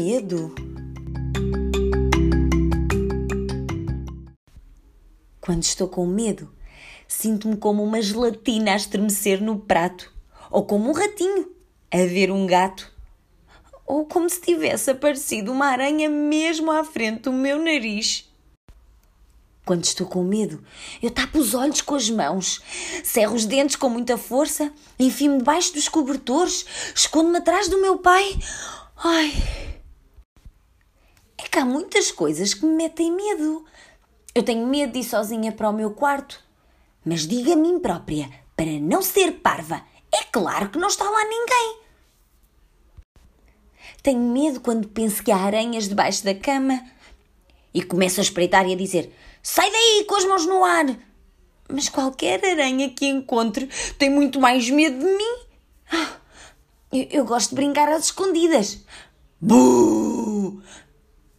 medo? Quando estou com medo, sinto-me como uma gelatina a estremecer no prato, ou como um ratinho a ver um gato, ou como se tivesse aparecido uma aranha mesmo à frente do meu nariz. Quando estou com medo, eu tapo os olhos com as mãos, cerro os dentes com muita força, enfio-me debaixo dos cobertores, escondo-me atrás do meu pai. Ai! É que há muitas coisas que me metem medo. Eu tenho medo de ir sozinha para o meu quarto. Mas digo a mim própria, para não ser parva, é claro que não está lá ninguém. Tenho medo quando penso que há aranhas debaixo da cama e começo a espreitar e a dizer: Sai daí com as mãos no ar! Mas qualquer aranha que encontre tem muito mais medo de mim. Ah, eu, eu gosto de brincar às escondidas. Buh!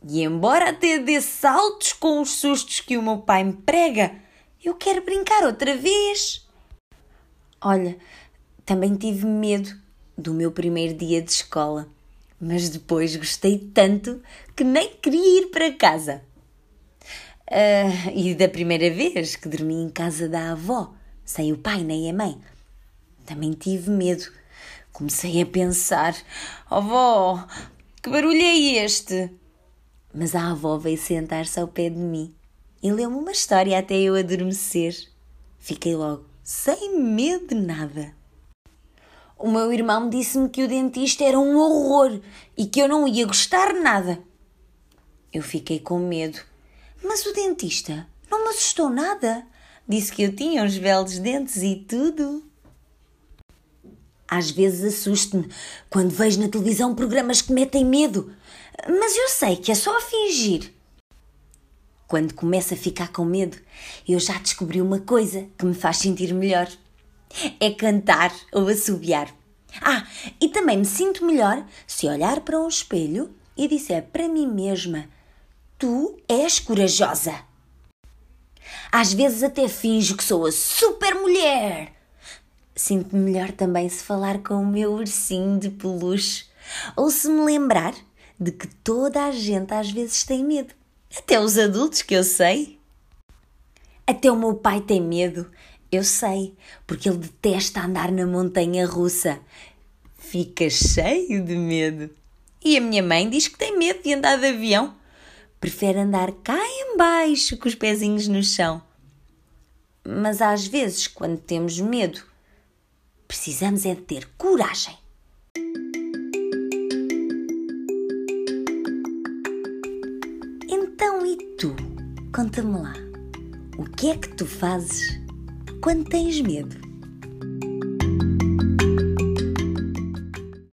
E embora até dê saltos com os sustos que o meu pai me prega, eu quero brincar outra vez. Olha, também tive medo do meu primeiro dia de escola, mas depois gostei tanto que nem queria ir para casa. Uh, e da primeira vez que dormi em casa da avó, sem o pai nem a mãe, também tive medo. Comecei a pensar: oh, avó, que barulho é este? Mas a avó veio sentar-se ao pé de mim e leu-me uma história até eu adormecer. Fiquei logo sem medo de nada. O meu irmão disse-me que o dentista era um horror e que eu não ia gostar nada. Eu fiquei com medo mas o dentista não me assustou nada. Disse que eu tinha uns belos dentes e tudo. Às vezes assusto-me quando vejo na televisão programas que metem medo, mas eu sei que é só fingir. Quando começo a ficar com medo, eu já descobri uma coisa que me faz sentir melhor: é cantar ou assobiar. Ah, e também me sinto melhor se olhar para um espelho e disser para mim mesma Tu és corajosa. Às vezes até finjo que sou a super mulher. Sinto-me melhor também se falar com o meu ursinho de peluche ou se me lembrar de que toda a gente às vezes tem medo. Até os adultos que eu sei. Até o meu pai tem medo, eu sei, porque ele detesta andar na montanha russa. Fica cheio de medo. E a minha mãe diz que tem medo de andar de avião prefere andar cá embaixo com os pezinhos no chão. Mas às vezes, quando temos medo, precisamos é de ter coragem. Então e tu? Conta-me lá. O que é que tu fazes quando tens medo?